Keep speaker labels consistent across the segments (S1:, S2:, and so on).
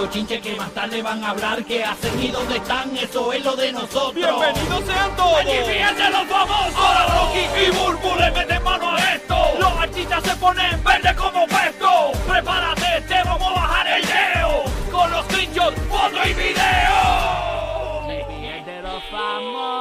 S1: bochinche que más tarde van a hablar. ¿Qué hacen y dónde están? Eso es lo de nosotros.
S2: ¡Bienvenidos sean todos!
S1: ¡Allí fíjense los famosos! Ahora Rocky y Burbu le meten mano a esto. Los artistas se ponen verde como pesto. Prepárate, te vamos a bajar el leo. Con los screenshots, foto y video. de los famosos.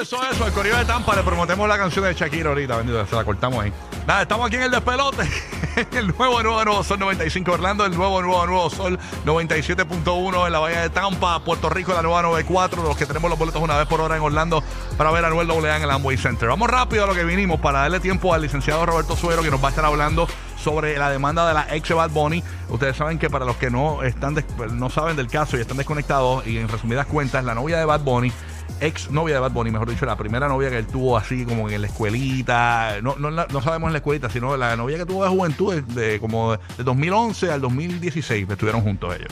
S3: Eso, eso. El corrido de Tampa le prometemos la canción de Shakira ahorita, bendito, se la cortamos ahí. Nada, estamos aquí en el despelote. el nuevo, nuevo, nuevo Sol 95 Orlando, el nuevo, nuevo, nuevo Sol 97.1 en la Bahía de Tampa, Puerto Rico, la nueva 94. Los que tenemos los boletos una vez por hora en Orlando para ver a Noel AA en el Amway Center. Vamos rápido a lo que vinimos para darle tiempo al licenciado Roberto Suero que nos va a estar hablando sobre la demanda de la ex Bad Bunny. Ustedes saben que para los que no están no saben del caso y están desconectados y en resumidas cuentas, la novia de Bad Bunny ex novia de Bad Bunny, mejor dicho, la primera novia que él tuvo así como en la escuelita, no, no, no sabemos en la escuelita, sino la novia que tuvo de juventud, de, de como de 2011 al 2016, que estuvieron juntos ellos.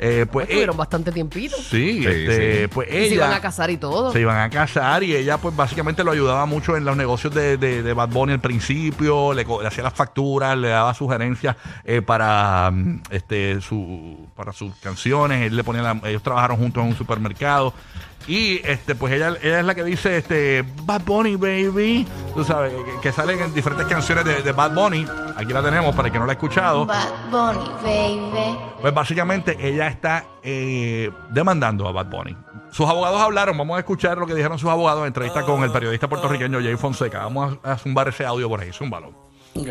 S3: Eh, pues
S4: Estuvieron
S3: eh,
S4: bastante tiempito.
S3: sí,
S5: Sí,
S3: este,
S5: sí.
S3: pues
S4: Y se iban a casar y todo.
S3: se iban a casar y ella pues básicamente lo ayudaba mucho en los negocios de, de, de Bad Bunny al principio, le hacía las facturas, le daba sugerencias eh, para mm, este su para sus canciones, él le ponía la- ellos trabajaron juntos en un supermercado y este pues ella, ella es la que dice este Bad Bunny baby, tú sabes, que, que salen en diferentes canciones de, de Bad Bunny, aquí la tenemos para el que no la ha escuchado.
S6: Bad Bunny, baby.
S3: Pues básicamente ella está eh, demandando a Bad Bunny. Sus abogados hablaron, vamos a escuchar lo que dijeron sus abogados en entrevista con el periodista puertorriqueño Jay Fonseca. Vamos a, a zumbar ese audio por ahí, zúmbalo.
S7: Ok.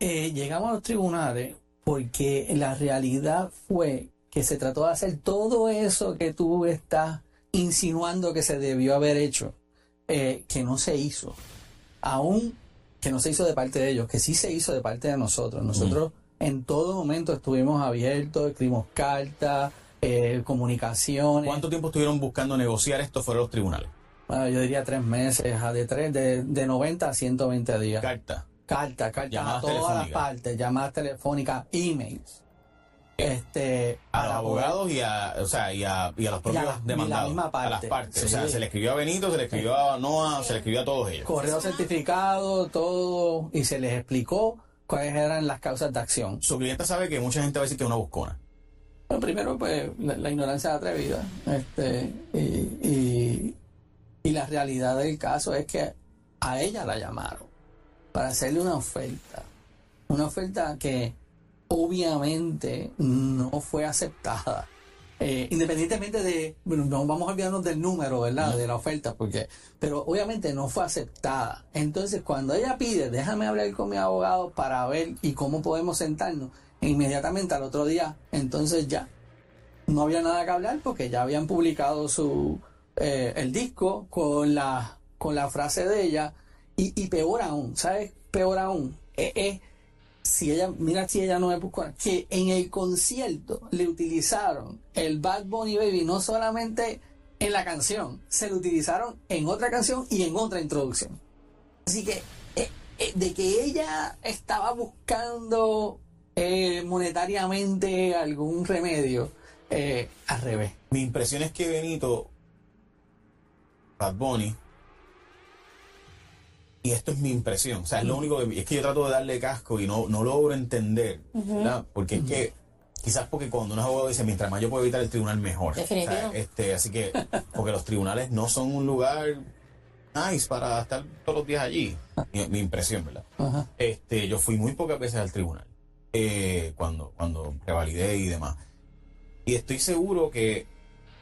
S7: Eh, llegamos a los tribunales porque la realidad fue que se trató de hacer todo eso que tú estás insinuando que se debió haber hecho, eh, que no se hizo. Aún que no se hizo de parte de ellos, que sí se hizo de parte de nosotros. Nosotros en todo momento estuvimos abiertos, escribimos cartas, eh, comunicaciones.
S2: ¿Cuánto tiempo estuvieron buscando negociar esto fuera de los tribunales?
S7: Bueno, yo diría tres meses, a de, tres, de, de 90 a 120 días.
S2: Carta.
S7: Carta, carta a todas las partes, llamadas telefónicas, emails. Este,
S2: A los abogados y a, o sea, y a, y a los propios
S7: Y a la- y la
S2: demandados.
S7: misma
S2: A las
S7: parte.
S2: partes. O sea, se le escribió a Benito, se le escribió a Noah, se le escribió a todos ellos.
S7: correo certificado, todo, y se les explicó cuáles eran las causas de acción.
S2: Su cliente sabe que mucha gente va a decir que es una buscona.
S7: Bueno, primero, pues, la, la ignorancia atrevida. Este, y, y, y la realidad del caso es que a ella la llamaron para hacerle una oferta. Una oferta que obviamente no fue aceptada. Eh, independientemente de, bueno, no vamos a olvidarnos del número, ¿verdad? De la oferta, porque, pero obviamente no fue aceptada. Entonces, cuando ella pide, déjame hablar con mi abogado para ver y cómo podemos sentarnos, e inmediatamente al otro día, entonces ya no había nada que hablar porque ya habían publicado su eh, el disco con la con la frase de ella y, y peor aún, ¿sabes? Peor aún, eh, eh, si ella, mira si ella no me buscó, que en el concierto le utilizaron el Bad Bunny Baby no solamente en la canción, se lo utilizaron en otra canción y en otra introducción. Así que eh, eh, de que ella estaba buscando eh, monetariamente algún remedio, al revés.
S2: Mi impresión es que Benito, Bad Bunny, y esto es mi impresión, o sea, es lo único que es que yo trato de darle casco y no, no logro entender, ¿verdad? Porque es que quizás porque cuando un abogado dice mientras más yo puedo evitar el tribunal mejor.
S6: Definitivo.
S2: O sea, este, así que porque los tribunales no son un lugar nice para estar todos los días allí. Mi, mi impresión, ¿verdad? Este, yo fui muy pocas veces al tribunal eh, cuando, cuando revalidé y demás. Y estoy seguro que,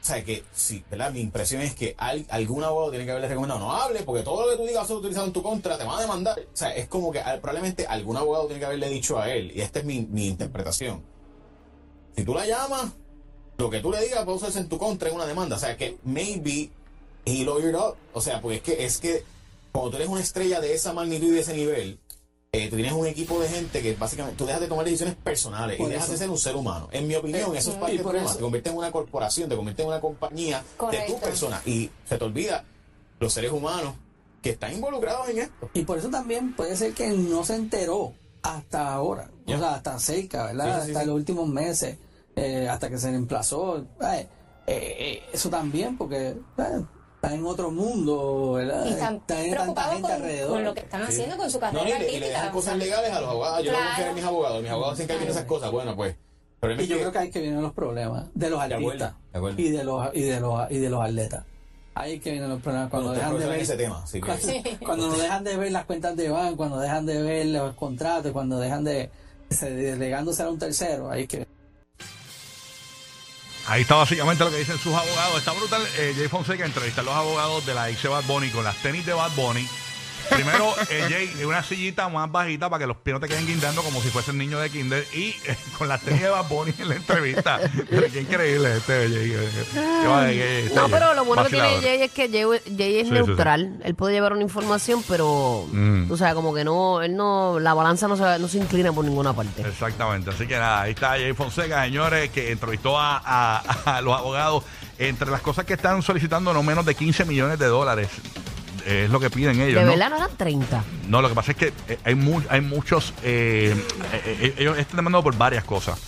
S2: sea, que sí, ¿verdad? Mi impresión es que al- algún abogado tiene que haberle recomendado, no hables, porque todo lo que tú digas ser utilizado en tu contra, te van a demandar. O sea, es como que probablemente algún abogado tiene que haberle dicho a él, y esta es mi, mi interpretación. Si tú la llamas, lo que tú le digas puede usarse en tu contra en una demanda. O sea, que maybe he lawyered up. O sea, pues es que, es que cuando tú eres una estrella de esa magnitud y de ese nivel, eh, tú tienes un equipo de gente que básicamente tú dejas de tomar decisiones personales y dejas
S7: eso.
S2: de ser un ser humano. En mi opinión, eso es parte del problema. Te conviertes en una corporación, te conviertes en una compañía de tu persona y se te olvida los seres humanos que están involucrados en esto.
S7: Y por eso también puede ser que no se enteró hasta ahora, o sea, hasta cerca, ¿verdad?
S2: Sí, sí, sí,
S7: hasta
S2: sí.
S7: los últimos meses, eh, hasta que se reemplazó. Eh, eh, eh, eso también, porque están en otro mundo, ¿verdad?
S4: Y están
S7: Están en tanta
S4: preocupados
S7: gente
S4: con,
S7: alrededor.
S4: con lo que están haciendo con su carrera
S2: No, y le, y le
S4: artística.
S2: dejan
S4: o
S2: cosas
S4: sea,
S2: legales a los abogados. Yo no
S4: Claro.
S2: confío en mis abogados. Mis abogados se encargan de esas cosas. Bueno, pues. Pero
S7: Y yo creo que ahí es que vienen los problemas de los
S2: acuerdo.
S7: y de los y de los y de los atletas. Ahí que vienen los problemas cuando
S2: Cuando
S7: dejan de ver
S2: ese tema. Así que,
S7: cuando, cuando no dejan de ver las cuentas de banco, cuando dejan de ver los contratos, cuando dejan de se- delegándose a un tercero, ahí que
S3: Ahí está básicamente lo que dicen sus abogados. Está brutal. Eh, Jay Fonseca entrevista a los abogados de la ex Bad Bunny con las tenis de Bad Bunny. Primero, eh, Jay, una sillita más bajita para que los pies no te queden guindando como si fuesen niño de kinder. Y eh, con las tenis de Bad Bunny en la entrevista. Pero qué increíble este Jay. eh, qué va- qué- este
S5: No,
S3: Jay.
S5: pero lo bueno que tiene. Jay es que Jay, Jay es
S3: Sí, sí, sí.
S5: neutral. Él puede llevar una información, pero,
S3: Mm.
S5: o sea, como que no, él no, la balanza no se, no se inclina por ninguna parte.
S3: Exactamente. Así que nada, ahí está Jay Fonseca, señores, que entrevistó a, a- a los abogados. Entre las cosas que están solicitando, no menos de 15 millones de dólares. Eh, Es lo que piden ellos.
S5: De
S3: ¿no?
S5: verdad no eran 30.
S3: No, lo que pasa es que eh, hay, mu- hay muchos. eh, eh, eh, ellos están demandando por varias cosas.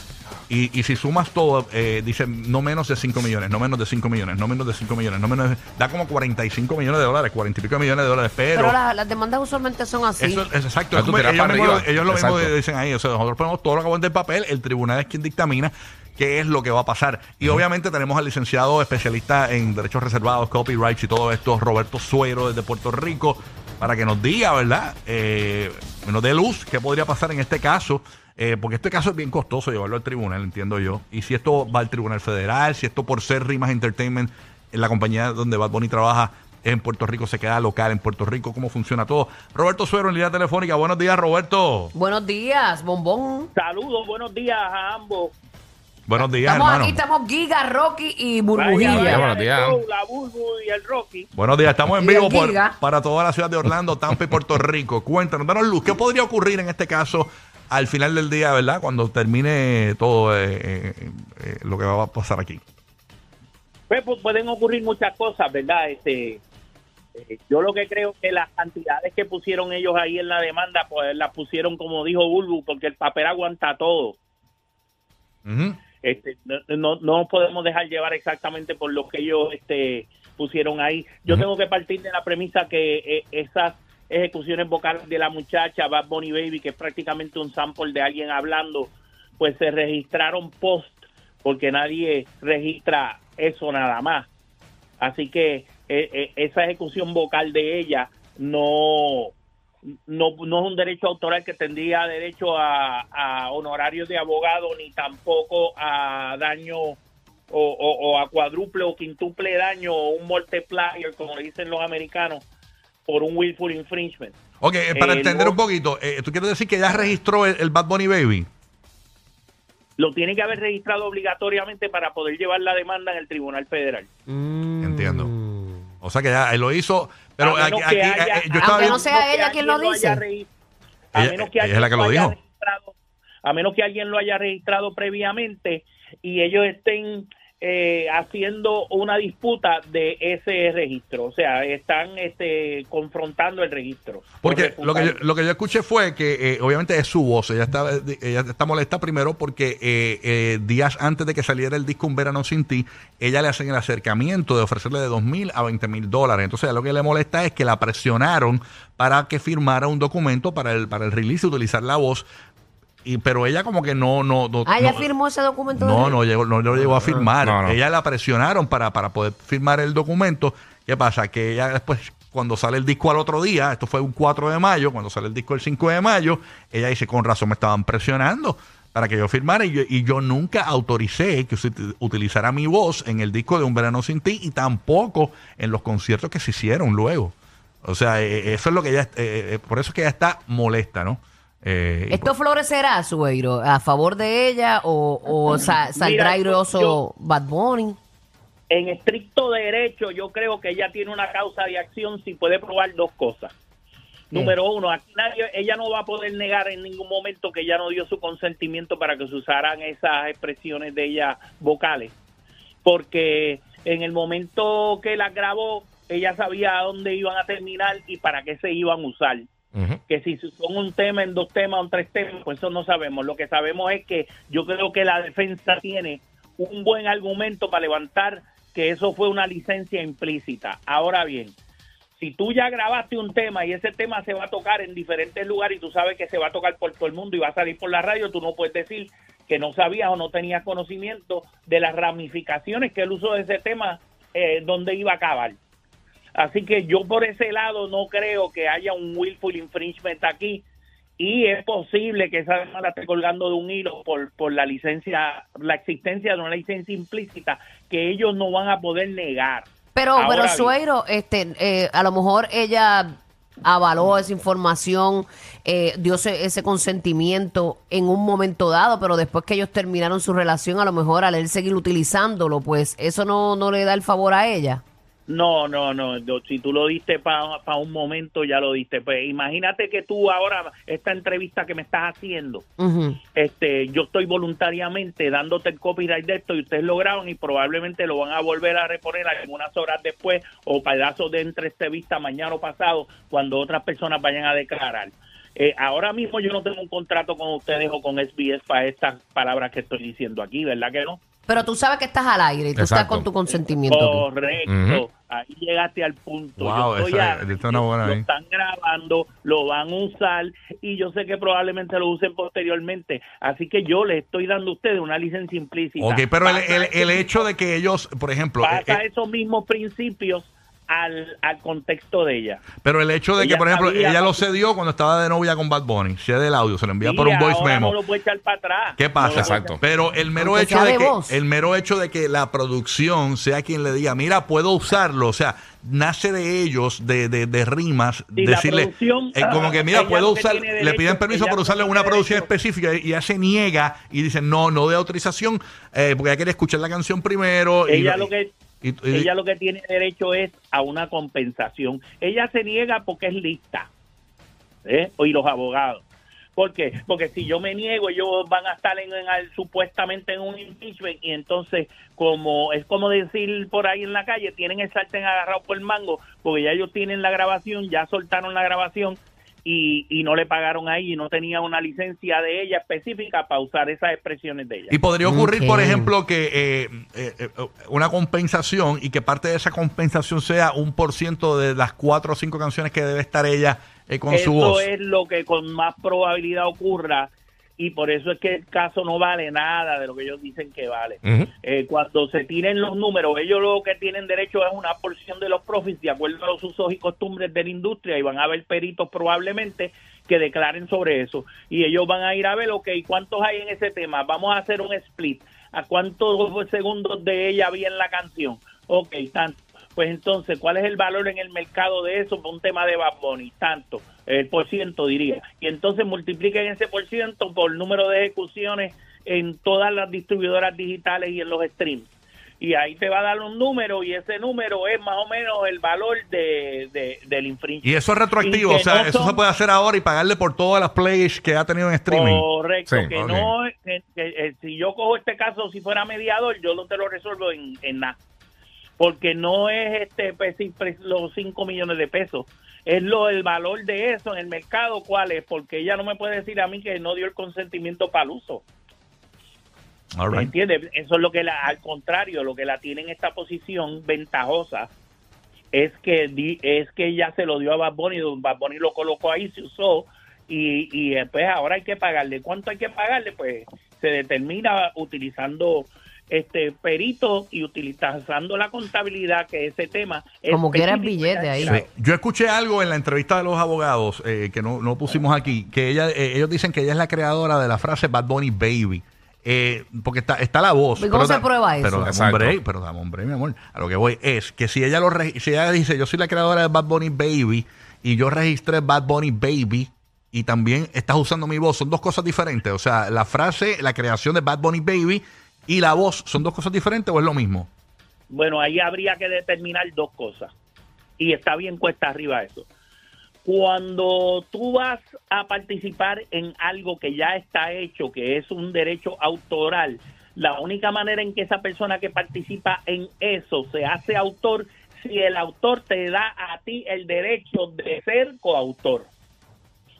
S3: Y, y si sumas todo, eh, dicen no menos de 5 millones, no menos de 5 millones, no menos de 5 millones, no menos de- Da como 45 millones de dólares, 40 y pico millones de dólares, pero.
S5: Pero, la- las demandas usualmente son así.
S3: Eso es exacto. Es como ellos, lo mismo
S8: Exacto.
S3: dicen ahí. O sea, nosotros ponemos todo lo que aguanta el papel, el tribunal es quien dictamina qué es lo que va a pasar. Y obviamente tenemos al licenciado especialista en derechos reservados, copyrights y todo esto, Roberto Suero desde Puerto Rico, para que nos diga, ¿verdad? Eh, nos dé luz qué podría pasar en este caso. eh, porque este caso es bien costoso llevarlo al tribunal, entiendo yo. Y si esto va al tribunal federal, si esto por ser Rimas Entertainment, en la compañía donde Bad Bunny trabaja en Puerto Rico, se queda local en Puerto Rico, cómo funciona todo. Roberto Suero en línea telefónica. Buenos días, Roberto.
S5: Buenos días, bombón.
S9: Saludos, buenos días a ambos.
S3: Buenos días,
S5: Estamos
S3: hermano.
S5: aquí, estamos Giga, Rocky y Burbujilla.
S9: vaya,
S8: buenos días.
S9: show, La Bulbu y el Rocky.
S3: Buenos días, estamos en vivo por- para toda la ciudad de Orlando, Tampa y Puerto Rico. Cuéntanos, danos luz. ¿Qué podría ocurrir en este caso al final del día, verdad? Cuando termine todo eh, eh, eh, lo que va a pasar aquí.
S9: Pues, pues, pueden ocurrir muchas cosas, ¿verdad? Este, eh, yo lo que creo que las cantidades que pusieron ellos ahí en la demanda, pues las pusieron como dijo Bulbu, porque el papel aguanta todo.
S3: Ujú.
S9: Este, no, no, podemos dejar llevar exactamente por lo que ellos este, pusieron ahí. Yo tengo que partir de la premisa que eh, esas ejecuciones vocales de la muchacha Bad Bunny Baby, que es prácticamente un sample de alguien hablando, pues se registraron post, porque nadie registra eso nada más. Así que eh, eh, esa ejecución vocal de ella no, no, no es un derecho autoral que tendría derecho a, a honorarios de abogado ni tampoco a daño o, o- o a cuádruple o quintuple daño o un multiplier, como le dicen los americanos, por un willful infringement.
S3: Ok, eh, para
S9: Eh,
S3: entender un poquito, eh, ¿tú quieres decir que ya registró el, el Bad Bunny Baby?
S9: Lo tiene que haber registrado obligatoriamente para poder llevar la demanda en el Tribunal Federal.
S5: Mm.
S3: Entiendo. O sea que ya él lo hizo, pero
S9: A
S3: aquí, aquí,
S9: haya-
S3: eh, yo estaba
S5: Aunque no sea ella quien lo dice.
S9: a
S3: Ella-
S9: menos que
S3: ella es la
S9: alguien
S3: que lo dijo.
S9: registrado- a menos que alguien lo haya registrado previamente y ellos estén eh, haciendo una disputa de ese registro, o sea, están este, confrontando el registro.
S3: Porque
S9: Por
S3: lo que, yo, lo que yo escuché fue que eh, obviamente es su voz. Ella está, ella está molesta primero porque eh, eh, días antes de que saliera el disco Un Verano Sin Ti, ella le hacen el acercamiento de ofrecerle de dos mil a 20 mil dólares. Entonces lo que le molesta es que la presionaron para que firmara un documento para el, para el release y utilizar la voz. Y, pero ella como que no... no, no
S5: Ah, ella
S3: no-
S5: firmó ese documento. de-
S3: no, no llegó, no, lo llegó a firmar.
S8: No, no.
S3: Ella la presionaron para, para poder firmar el documento. ¿Qué pasa? Que ella después, cuando sale el disco al otro día, esto fue un 4 de mayo, cuando sale el disco el 5 de mayo, ella dice, con razón me estaban presionando para que yo firmara y yo, y yo nunca autoricé que se ut- utilizara mi voz en el disco de Un Verano Sin Ti y tampoco en los conciertos que se hicieron luego. O sea, eh, eso es lo que ella, eh, por eso es que ella está molesta, ¿no? Eh,
S5: ¿Esto florecerá, Sueiro, a favor de ella o, o sa- saldrá airoso Bad Bunny?
S9: En estricto derecho, yo creo que ella tiene una causa de acción si puede probar dos cosas. Número uno, aquí nadie, ella no va a poder negar en ningún momento que ella no dio su consentimiento para que se usaran esas expresiones de ella vocales, porque en el momento que las grabó, ella sabía a dónde iban a terminar y para qué se iban a usar Que si son un tema, en dos temas, en tres temas, pues eso no sabemos. Lo que sabemos es que yo creo que la defensa tiene un buen argumento para levantar que eso fue una licencia implícita. Ahora bien, si tú ya grabaste un tema y ese tema se va a tocar en diferentes lugares y tú sabes que se va a tocar por todo el mundo y va a salir por la radio, tú no puedes decir que no sabías o no tenías conocimiento de las ramificaciones que el uso de ese tema, eh, donde iba a acabar. Así que yo por ese lado no creo que haya un willful infringement aquí y es posible que esa demanda esté colgando de un hilo por, por la licencia, la existencia de una licencia implícita que ellos no van a poder negar.
S5: Pero,
S9: Ahora
S5: pero
S9: bien.
S5: Suegro, este, eh, a lo mejor ella avaló esa información, eh, dio ese, ese consentimiento en un momento dado, pero después que ellos terminaron su relación, a lo mejor al él seguir utilizándolo, pues eso no, no le da el favor a ella.
S9: No, no, no. Si tú lo diste para un momento, ya lo diste. Pues imagínate que tú ahora, esta entrevista que me estás haciendo, este, yo estoy voluntariamente dándote el copyright de esto y ustedes lo graban y probablemente lo van a volver a reponer algunas horas después o pedazos de entrevista mañana o pasado cuando otras personas vayan a declarar. Eh, ahora mismo yo no tengo un contrato con ustedes o con SBS para estas palabras que estoy diciendo aquí, ¿verdad que no?
S5: Pero tú sabes que estás al aire y tú estás con tu consentimiento.
S9: Correcto. Ahí llegaste al punto.
S3: Wow,
S9: yo estoy
S3: esa- una buena
S9: lo
S3: ahí.
S9: están grabando, lo van a usar y yo sé que probablemente lo usen posteriormente. Así que yo le estoy dando a ustedes una licencia implícita.
S3: Ok, pero el, el- hecho de que ellos, por ejemplo, eh,
S9: pasa
S3: eh,
S9: esos mismos principios al, al contexto de ella.
S3: pero el hecho de que, por ejemplo,
S9: sabía-
S3: ella lo cedió cuando estaba de novia con Bad Bunny, si es del audio, se lo envía por un voice
S9: ahora
S3: memo.
S9: No lo puede echar para atrás.
S3: ¿Qué pasa?
S4: Exacto.
S3: Pero el mero
S5: Aunque
S3: hecho de que
S5: voz.
S3: el mero hecho de que la producción sea quien le diga, mira, puedo usarlo, o sea, nace de ellos de, de, de rimas,
S9: Sí, la
S3: decirle
S9: producción,
S3: eh, como que mira, puedo usar, le
S9: derecho-
S3: piden permiso para
S9: lo
S3: usarlo en
S9: que
S3: una producción
S9: derecho-
S3: específica y ella se niega y dice, no, no de autorización, eh, porque ella quiere escuchar la canción primero.
S9: ella lo que ella lo que tiene derecho es a una compensación. Ella se niega porque es lista. ¿eh? Y los abogados. ¿Por qué? Porque si yo me niego, ellos van a estar en, en- supuestamente en un impeachment y entonces, como es como decir por ahí en la calle, tienen el sartén agarrado por el mango, porque ya ellos tienen la grabación, ya soltaron la grabación y, y no le pagaron ahí y no tenía una licencia de ella específica para usar esas expresiones de ella.
S3: Y podría ocurrir, por ejemplo, que eh, eh, eh, una compensación y que parte de esa compensación sea un por ciento de las cuatro o cinco canciones que debe estar ella eh, con
S9: eso
S3: su voz.
S9: es lo que con más probabilidad ocurra y por eso es que el caso no vale nada de lo que ellos dicen que vale. Eh, cuando se tiren los números, ellos lo que tienen derecho es una porción de los profits de acuerdo a los usos y costumbres de la industria y van a haber peritos probablemente que declaren sobre eso y ellos van a ir a ver, ok, ¿cuántos hay en ese tema? Vamos a hacer un split. ¿A cuántos segundos de ella había en la canción? Ok, tanto. Pues entonces, ¿cuál es el valor en el mercado de eso un tema de Bad Bunny? Tanto, el por ciento diría. Y entonces multipliquen ese por ciento por número de ejecuciones en todas las distribuidoras digitales y en los streams. Y ahí te va a dar un número y ese número es más o menos el valor de, de- del infringement.
S3: Y eso es retroactivo, o sea,
S9: no
S3: eso
S9: son-
S3: se puede hacer ahora y pagarle por todas las plays que ha tenido en streaming.
S9: Correcto,
S4: Sí,
S9: que no, que- que, eh, si yo cojo este caso, si fuera mediador, yo no te lo resuelvo en, en nada. Porque no es este pues, pues, los 5 millones de pesos, es lo el valor de eso en el mercado, ¿cuál es? Porque ella no me puede decir a mí que no dio el consentimiento para el uso.
S3: All
S9: ¿Me
S3: right.
S9: entiendes? Eso es lo que la, al contrario, lo que la tiene en esta posición ventajosa es que di- es que ella se lo dio a Bad Bunny, Bad Bunny lo colocó ahí, se usó y, y después ahora hay que pagarle. ¿Cuánto hay que pagarle? Pues se determina utilizando este perito y utilizando la contabilidad que ese tema es
S5: Como quiera el
S9: específico
S5: billete ahí.
S3: Sí. Yo escuché algo en la entrevista de los abogados eh, que no, no pusimos aquí, que ella, eh, ellos dicen que ella es la creadora de la frase Bad Bunny Baby. Eh, porque está, está la voz.
S5: ¿Y cómo se
S3: da-
S5: prueba eso?
S3: Pero dame un break, pero dame un break, mi amor. A lo que voy es que si ella lo si ella dice yo soy la creadora de Bad Bunny Baby y yo registré Bad Bunny Baby y también estás usando mi voz, son dos cosas diferentes. O sea, la frase, la creación de Bad Bunny Baby y la voz, ¿son dos cosas diferentes o es lo mismo?
S9: Bueno, ahí habría que determinar dos cosas. Y está bien cuesta arriba eso. Cuando tú vas a participar en algo que ya está hecho, que es un derecho autoral, la única manera en que esa persona que participa en eso se hace autor, si el autor te da a ti el derecho de ser coautor.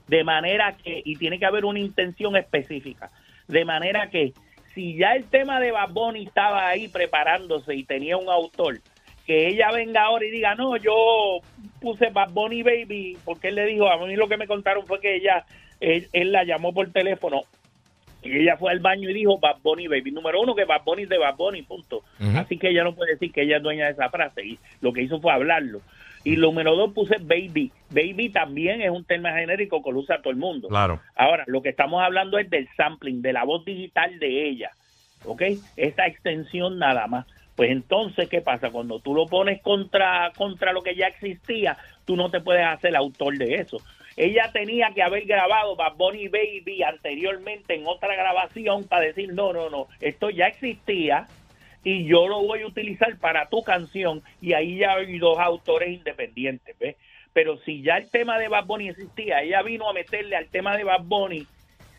S9: De manera que, y tiene que haber una intención específica, de manera que si ya el tema de Bad Bunny estaba ahí preparándose y tenía un autor, que ella venga ahora y diga, no, yo puse Bad Bunny Baby, porque él le dijo, a mí lo que me contaron fue que ella, él, él la llamó por teléfono y ella fue al baño y dijo Bad Bunny Baby. Número uno, que Bad Bunny es de Bad Bunny, punto. Así que ella no puede decir que ella es dueña de esa frase. Y lo que hizo fue hablarlo. Y número dos, puse Baby. Baby también es un tema genérico que lo usa todo el mundo.
S3: Claro.
S9: Ahora, lo que estamos hablando es del sampling, de la voz digital de ella. ¿Ok? Esa extensión nada más. Pues entonces, ¿qué pasa? Cuando tú lo pones contra, contra lo que ya existía, tú no te puedes hacer autor de eso. Ella tenía que haber grabado Bad Bunny Baby anteriormente en otra grabación para decir, no, no, no, esto ya existía y yo lo voy a utilizar para tu canción y ahí ya hay dos autores independientes, ¿ves? Pero si ya el tema de Bad Bunny existía, ella vino a meterle al tema de Bad Bunny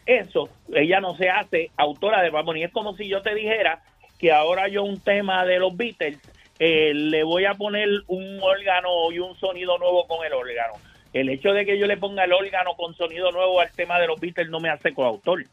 S9: eso, ella no se hace autora de Bad Bunny. Es como si yo te dijera que ahora yo un tema de los Beatles eh, le voy a poner un órgano y un sonido nuevo con el órgano. El hecho de que yo le ponga el órgano con sonido nuevo al tema de los Beatles no me hace coautor.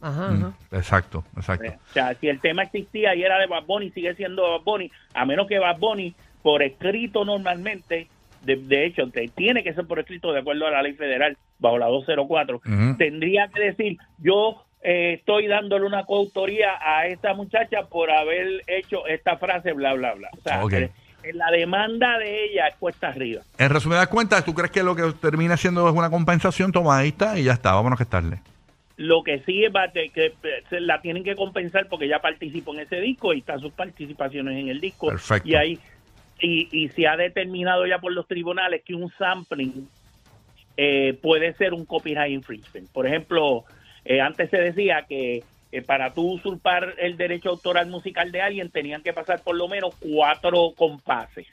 S5: Ajá, ajá.
S3: Exacto, exacto.
S9: O sea, si el tema existía y era de Bad Bunny, sigue siendo Bad Bunny, a menos que Bad Bunny, por escrito normalmente, de, de hecho, te- tiene que ser por escrito de acuerdo a la ley federal, bajo la 204,
S3: Ujú.
S9: tendría que decir, yo eh, estoy dándole una coautoría a esta muchacha por haber hecho esta frase, bla, bla, bla. O sea,
S3: Ok.
S9: eh, la demanda de ella es cuesta arriba.
S3: En resumidas cuentas, ¿tú crees que lo que termina siendo es una compensación? Toma, ahí está y ya está, vámonos a estarle.
S9: Lo que sí es que, se la tienen que compensar porque ya participó en ese disco y están sus participaciones en el disco.
S3: Perfecto.
S9: Y ahí y, y se ha determinado ya por los tribunales que un sampling eh, puede ser un copyright infringement. Por ejemplo, eh, antes se decía que eh, para tú usurpar el derecho autoral musical de alguien tenían que pasar por lo menos cuatro compases.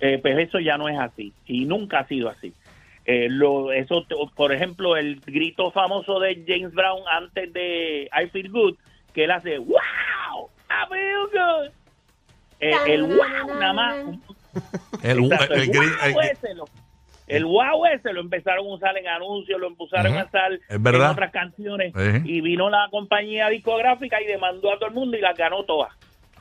S9: Eh, pues eso ya no es así y nunca ha sido así. Eh, lo, eso, te- por ejemplo, el grito famoso de James Brown antes de I Feel Good, que él hace ¡Wow! I feel good. Eh, el wow nada más.
S3: El,
S9: Exacto,
S3: el-
S9: el,
S3: el gri- el-
S9: wow ese lo, el wow ese lo empezaron a usar en anuncios, lo empezaron a usar
S3: Es verdad.
S9: en otras canciones y vino la compañía discográfica y demandó a todo el mundo y las ganó todas.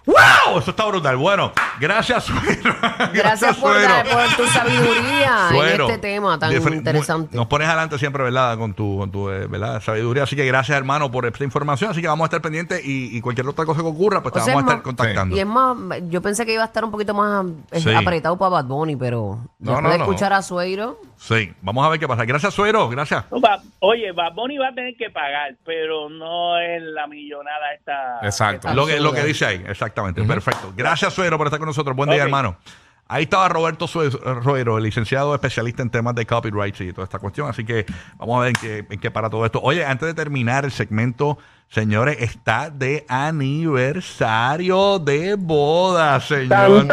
S3: ¡Wow! Eso está brutal. Bueno, gracias, suegro.
S5: Gracias por,
S3: suegro.
S5: dar- por tu sabiduría
S3: Suero.
S5: en este tema tan
S3: Difer-
S5: interesante.
S3: Nos pones adelante siempre, ¿verdad? Con tu, con tu eh, ¿verdad? sabiduría. Así que gracias, hermano, por esta información. Así que vamos a estar pendientes y, y cualquier otra cosa que ocurra, pues te
S5: O sea,
S3: vamos a
S5: es
S3: estar
S5: más-
S3: contactando.
S5: Y es más, yo pensé que iba a estar un poquito más eh,
S3: Sí.
S5: apretado para Bad Bunny, pero
S3: No,
S5: después
S3: no,
S5: de
S3: no.
S5: escuchar a Sueiro,
S3: Sí, vamos a ver qué pasa. Gracias, suero. Gracias.
S9: No, va- oye, Bad Bunny va a tener que pagar, pero no es la millonada esta.
S4: Exacto.
S9: esta-
S3: Lo que, lo que dice ahí, exactamente. Perfecto. Gracias, Suero, por estar con nosotros. Buen día, hermano. Ahí estaba Roberto Sue- Ruero, el licenciado especialista en temas de copyright y toda esta cuestión. Así que vamos a ver en qué, en qué para todo esto. Oye, antes de terminar el segmento, señores, está de aniversario de boda, señor.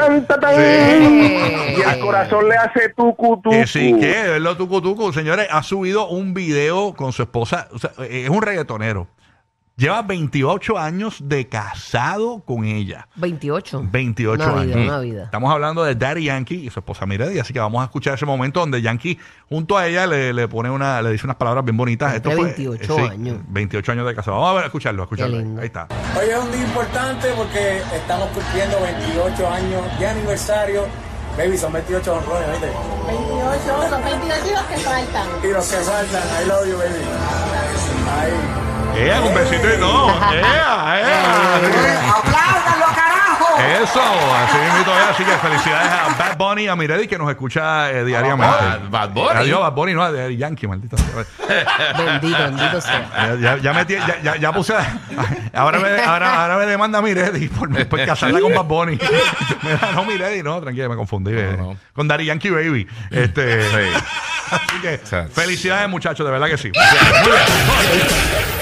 S5: eh,
S8: Y al corazón le hace tucu tucu.
S3: Que sí, que verlo tucu tucu. Señores, ha subido un video con su esposa. O sea, es un reggaetonero. Lleva 28 años de casado con ella.
S5: 28.
S3: 28
S5: Una vida,
S3: años.
S5: una vida.
S3: Estamos hablando de Daddy Yankee y su esposa Miredi, así que vamos a escuchar ese momento donde Yankee junto a ella le, le pone una, le dice unas palabras bien bonitas.
S5: Entre 28 años.
S3: 28 años de casado. Vamos a ver, a escucharlo, a escucharlo. Ahí está.
S10: Hoy es un día importante porque estamos cumpliendo 28 años de aniversario. Baby, son 28 honrones, ¿viste?
S11: 28, son 28 y los que faltan.
S10: Y los que faltan, I love you, baby. Ahí.
S3: ¡Ea, un besito y todo! ¡Ea, ea!
S10: ¡Apláudanlo, carajo!
S3: Eso, así mismo es. Así que felicidades a Bad Bunny y a Miredi que nos escucha eh, diariamente.
S4: Bad- Bad Bunny.
S3: Adiós, Bad Bunny, no, a Daddy Yankee, maldito. sea.
S5: Bendito, bendito sea.
S3: Ya, ya, ya metí- ya, ya, ya puse. Ahora me, ahora, ahora me demanda Miredi por, por casarla con Bad Bunny. Mira, no, Miredi, no, tranquila, me confundí. eh,
S4: no.
S3: Con Daddy Yankee Baby. Este, Así que felicidades, muchachos, de verdad que sí. Muy bien.